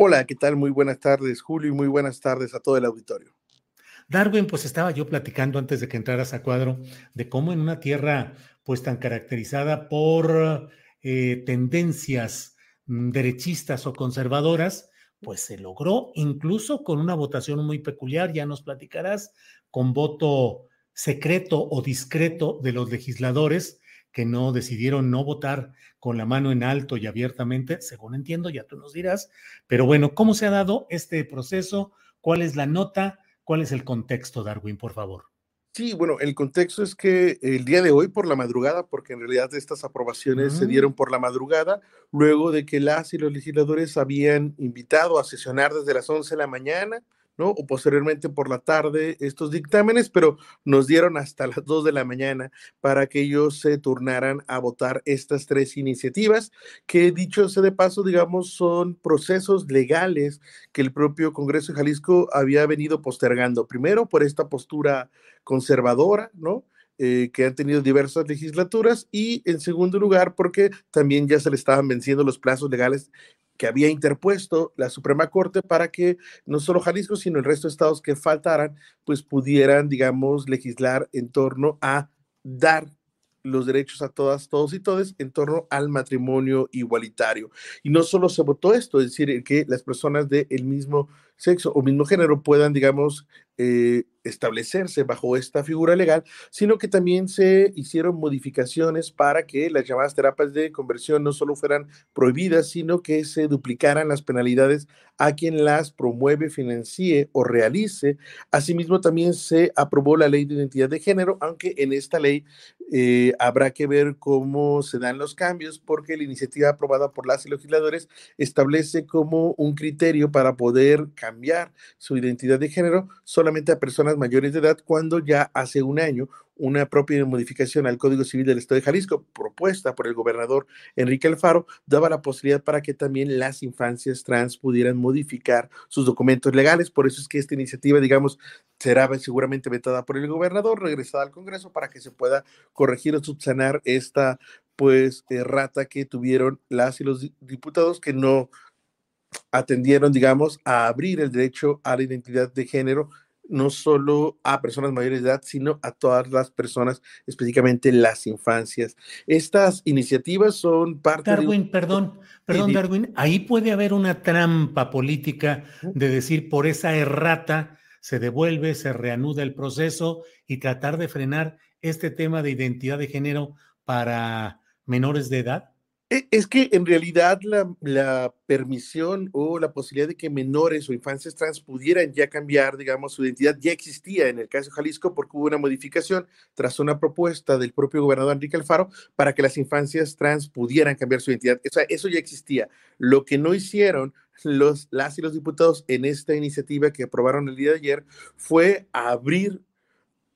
Hola, ¿qué tal? Muy buenas tardes, Julio, y muy buenas tardes a todo el auditorio. Darwin, pues estaba yo platicando antes de que entraras a cuadro de cómo en una tierra pues tan caracterizada por eh, tendencias mm, derechistas o conservadoras, pues se logró incluso con una votación muy peculiar, ya nos platicarás, con voto secreto o discreto de los legisladores que no decidieron no votar con la mano en alto y abiertamente, según entiendo, ya tú nos dirás. Pero bueno, ¿cómo se ha dado este proceso? ¿Cuál es la nota? ¿Cuál es el contexto, Darwin, por favor? Sí, bueno, el contexto es que el día de hoy por la madrugada, porque en realidad estas aprobaciones se dieron por la madrugada, luego de que las y los legisladores habían invitado a sesionar desde las 11 de la mañana, ¿no? O posteriormente por la tarde estos dictámenes, pero nos dieron hasta las 2 de la mañana para que ellos se turnaran a votar estas tres iniciativas, que dicho sea de paso, digamos, son procesos legales que el propio Congreso de Jalisco había venido postergando. Primero, por esta postura conservadora, ¿no? Eh, que han tenido diversas legislaturas y en segundo lugar porque también ya se le estaban venciendo los plazos legales que había interpuesto la Suprema Corte para que no solo Jalisco, sino el resto de estados que faltaran, pues pudieran, digamos, legislar en torno a dar los derechos a todas, todos y todes en torno al matrimonio igualitario. Y no solo se votó esto, es decir, que las personas del mismo sexo o mismo género puedan, digamos, eh, establecerse bajo esta figura legal, sino que también se hicieron modificaciones para que las llamadas terapias de conversión no solo fueran prohibidas, sino que se duplicaran las penalidades a quien las promueve, financie o realice. Asimismo, también se aprobó la ley de identidad de género, aunque en esta ley eh, habrá que ver cómo se dan los cambios, porque la iniciativa aprobada por las legisladores establece como un criterio para poder cambiar su identidad de género solamente a personas mayores de edad cuando ya hace un año una propia modificación al Código Civil del Estado de Jalisco, propuesta por el gobernador Enrique Alfaro, daba la posibilidad para que también las infancias trans pudieran modificar sus documentos legales. Por eso es que esta iniciativa, digamos, será seguramente vetada por el gobernador, regresada al Congreso para que se pueda corregir o subsanar esta pues errata que tuvieron las y los diputados que no atendieron, digamos, a abrir el derecho a la identidad de género no solo a personas mayores de edad, sino a todas las personas, específicamente las infancias. Estas iniciativas son parte Darwin, de... perdón, perdón, Darwin, ahí puede haber una trampa política de decir por esa errata se devuelve, se reanuda el proceso y tratar de frenar este tema de identidad de género para menores de edad. E, es que en realidad la, permisión o la posibilidad de que menores o infancias trans pudieran ya cambiar, digamos, su identidad ya existía en el caso de Jalisco porque hubo una modificación tras una propuesta del propio gobernador Enrique Alfaro para que las infancias trans pudieran cambiar su identidad. O sea, eso ya existía. Lo que no hicieron los, las y los diputados en esta iniciativa que aprobaron el día de ayer fue abrir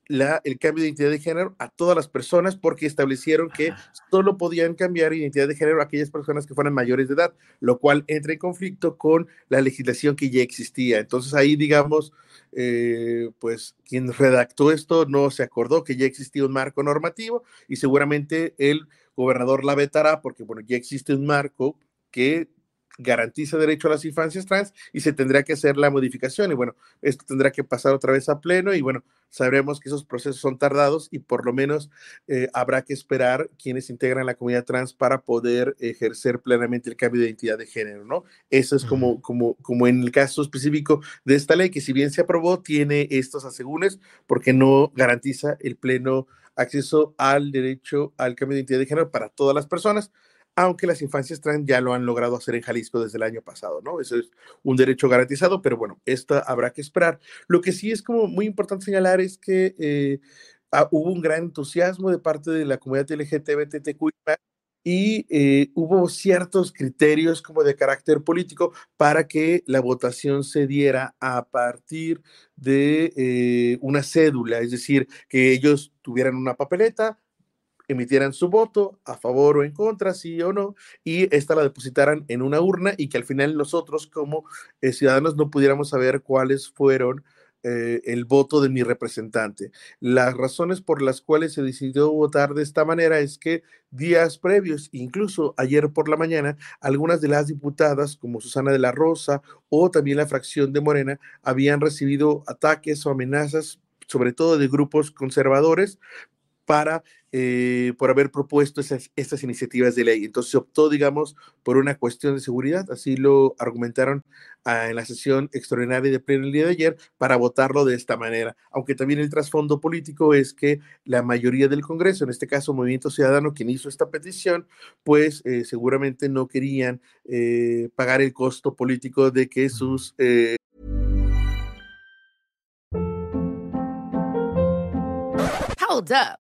el cambio de identidad de género a todas las personas porque establecieron que solo podían cambiar identidad de género a aquellas personas que fueran mayores de edad, lo cual entra en conflicto con la legislación que ya existía. Entonces ahí, digamos, eh, pues quien redactó esto no se acordó que ya existía un marco normativo y seguramente el gobernador la vetará porque, bueno, ya existe un marco que garantiza derecho a las infancias trans y se tendrá que hacer la modificación. Y bueno, esto tendrá que pasar otra vez a pleno y bueno, sabremos que esos procesos son tardados y por lo menos eh, habrá que esperar quienes integran la comunidad trans para poder ejercer plenamente el cambio de identidad de género, ¿no? Eso es como, como, como en el caso específico de esta ley, que si bien se aprobó, tiene estos asegúnes porque no garantiza el pleno acceso al derecho al cambio de identidad de género para todas las personas aunque las infancias trans ya lo han logrado hacer en Jalisco desde el año pasado, ¿no? Eso es un derecho garantizado, pero bueno, esta habrá que esperar. Lo que sí es como muy importante señalar es que eh, ah, hubo un gran entusiasmo de parte de la comunidad LGTBTQI y eh, hubo ciertos criterios como de carácter político para que la votación se diera a partir de eh, una cédula, es decir, que ellos tuvieran una papeleta, emitieran su voto a favor o en contra, sí o no, y esta la depositaran en una urna y que al final nosotros como eh, ciudadanos no pudiéramos saber cuáles fueron eh, el voto de mi representante. Las razones por las cuales se decidió votar de esta manera es que días previos, incluso ayer por la mañana, algunas de las diputadas, como Susana de la Rosa o también la fracción de Morena, habían recibido ataques o amenazas sobre todo de grupos conservadores, para, eh, por haber propuesto esas, estas iniciativas de ley. Entonces se optó, digamos, por una cuestión de seguridad, así lo argumentaron ah, en la sesión extraordinaria de pleno el día de ayer, para votarlo de esta manera. Aunque también el trasfondo político es que la mayoría del Congreso, en este caso Movimiento Ciudadano, quien hizo esta petición, pues eh, seguramente no querían eh, pagar el costo político de que sus... Hold up.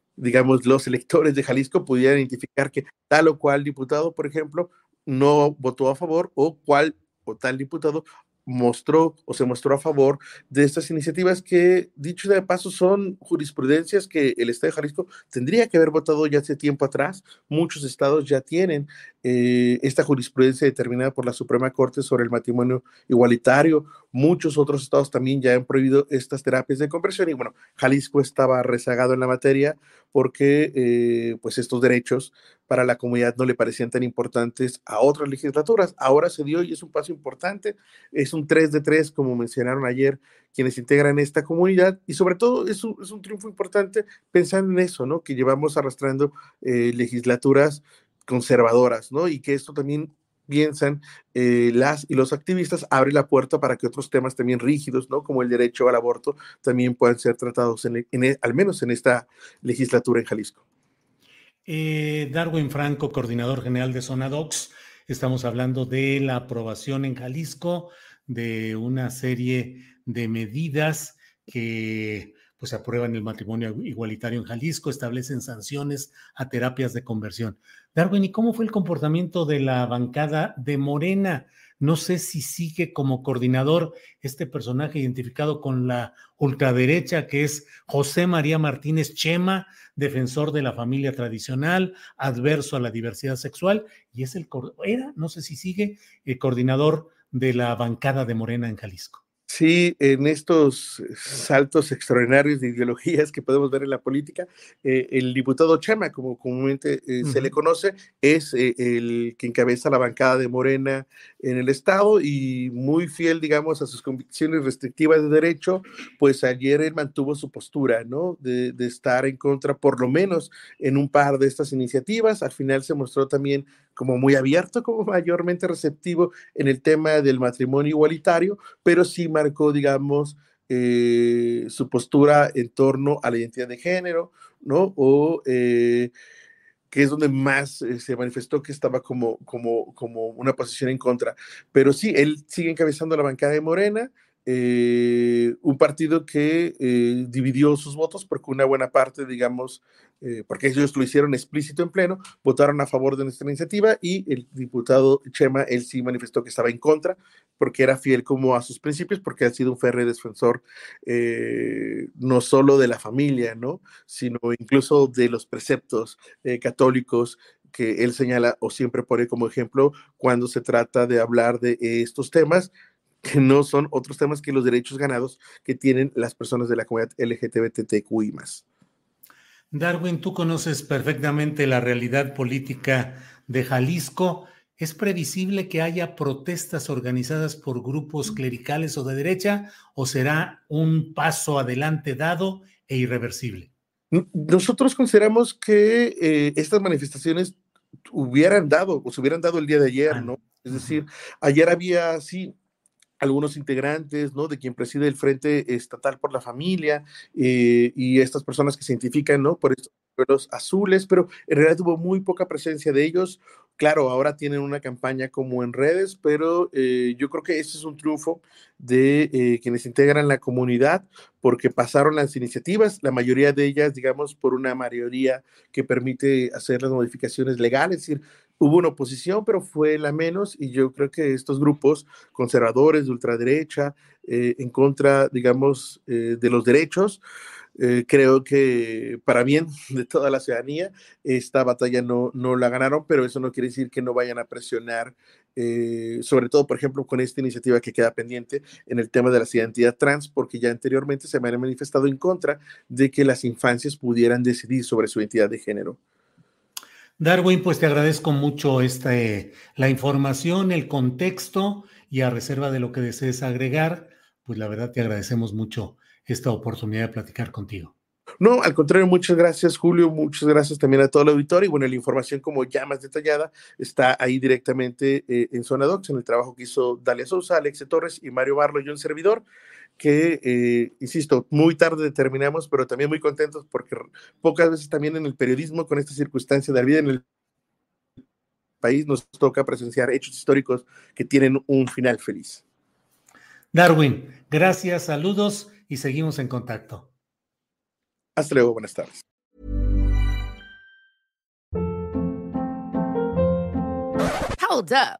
Digamos, los electores de Jalisco pudieran identificar que tal o cual diputado, por ejemplo, no votó a favor o cual o tal diputado mostró o se mostró a favor de estas iniciativas que, dicho de paso, son jurisprudencias que el Estado de Jalisco tendría que haber votado ya hace tiempo atrás. Muchos estados ya tienen eh, esta jurisprudencia determinada por la Suprema Corte sobre el matrimonio igualitario. Muchos otros estados también ya han prohibido estas terapias de conversión y bueno, Jalisco estaba rezagado en la materia porque eh, pues estos derechos para la comunidad no le parecían tan importantes a otras legislaturas. Ahora se dio y es un paso importante, es un 3 de 3 como mencionaron ayer quienes integran esta comunidad y sobre todo es un, es un triunfo importante pensando en eso, ¿no? Que llevamos arrastrando eh, legislaturas conservadoras, ¿no? Y que esto también piensan eh, las y los activistas abre la puerta para que otros temas también rígidos, ¿no? Como el derecho al aborto también puedan ser tratados en, en al menos en esta legislatura en Jalisco. Eh, Darwin Franco, coordinador general de Sonadox, estamos hablando de la aprobación en Jalisco de una serie de medidas que pues aprueban el matrimonio igualitario en Jalisco, establecen sanciones a terapias de conversión. Darwin, ¿y cómo fue el comportamiento de la bancada de Morena? No sé si sigue como coordinador este personaje identificado con la ultraderecha, que es José María Martínez Chema, defensor de la familia tradicional, adverso a la diversidad sexual, y es el, era, no sé si sigue, el coordinador de la bancada de Morena en Jalisco. Sí, en estos saltos extraordinarios de ideologías que podemos ver en la política, eh, el diputado Chema, como comúnmente eh, se le conoce, es eh, el que encabeza la bancada de Morena en el Estado y muy fiel, digamos, a sus convicciones restrictivas de derecho, pues ayer él mantuvo su postura, ¿no? De, de estar en contra, por lo menos, en un par de estas iniciativas. Al final se mostró también como muy abierto, como mayormente receptivo en el tema del matrimonio igualitario, pero sí marcó, digamos, eh, su postura en torno a la identidad de género, ¿no? O eh, que es donde más eh, se manifestó que estaba como, como, como una posición en contra. Pero sí, él sigue encabezando la bancada de Morena, eh, un partido que eh, dividió sus votos porque una buena parte, digamos, eh, porque ellos lo hicieron explícito en pleno, votaron a favor de nuestra iniciativa y el diputado Chema, él sí manifestó que estaba en contra porque era fiel como a sus principios, porque ha sido un férreo defensor no solo de la familia, ¿no? sino incluso de los preceptos católicos que él señala o siempre pone como ejemplo cuando se trata de hablar de estos temas que no son otros temas que los derechos ganados que tienen las personas de la comunidad LGTBTQI. Darwin, tú conoces perfectamente la realidad política de Jalisco. ¿Es previsible que haya protestas organizadas por grupos clericales o de derecha o será un paso adelante dado e irreversible? Nosotros consideramos que eh, estas manifestaciones hubieran dado o se hubieran dado el día de ayer, ah, ¿no? Es decir, ayer había, sí, algunos integrantes, ¿no? De quien preside el Frente Estatal por la Familia eh, y estas personas que se identifican, ¿no? Por estos pueblos azules, pero en realidad tuvo muy poca presencia de ellos. Claro, ahora tienen una campaña como en redes, pero eh, yo creo que ese es un triunfo de eh, quienes integran la comunidad, porque pasaron las iniciativas, la mayoría de ellas, digamos, por una mayoría que permite hacer las modificaciones legales, es decir, hubo una oposición, pero fue la menos, y yo creo que estos grupos conservadores de ultraderecha, eh, en contra, digamos, eh, de los derechos, eh, creo que para bien de toda la ciudadanía, esta batalla no, no la ganaron, pero eso no quiere decir que no vayan a presionar, sobre todo, por ejemplo, con esta iniciativa que queda pendiente en el tema de la identidad trans, porque ya anteriormente se me han manifestado en contra de que las infancias pudieran decidir sobre su identidad de género. Darwin, pues te agradezco mucho este, la información, el contexto y a reserva de lo que desees agregar, pues la verdad te agradecemos mucho esta oportunidad de platicar contigo. No, al contrario, muchas gracias, Julio. Muchas gracias también a todo el auditorio. Y bueno, la información, como ya más detallada, está ahí directamente eh, en Zona Docs, en el trabajo que hizo Dalia Sousa, Alexe Torres y Mario Barlo y un servidor que, eh, insisto, muy tarde terminamos, pero también muy contentos porque pocas veces también en el periodismo, con esta circunstancia de la vida en el país, nos toca presenciar hechos históricos que tienen un final feliz. Darwin, gracias, saludos y seguimos en contacto. Hasta luego, buenas tardes. Hold up.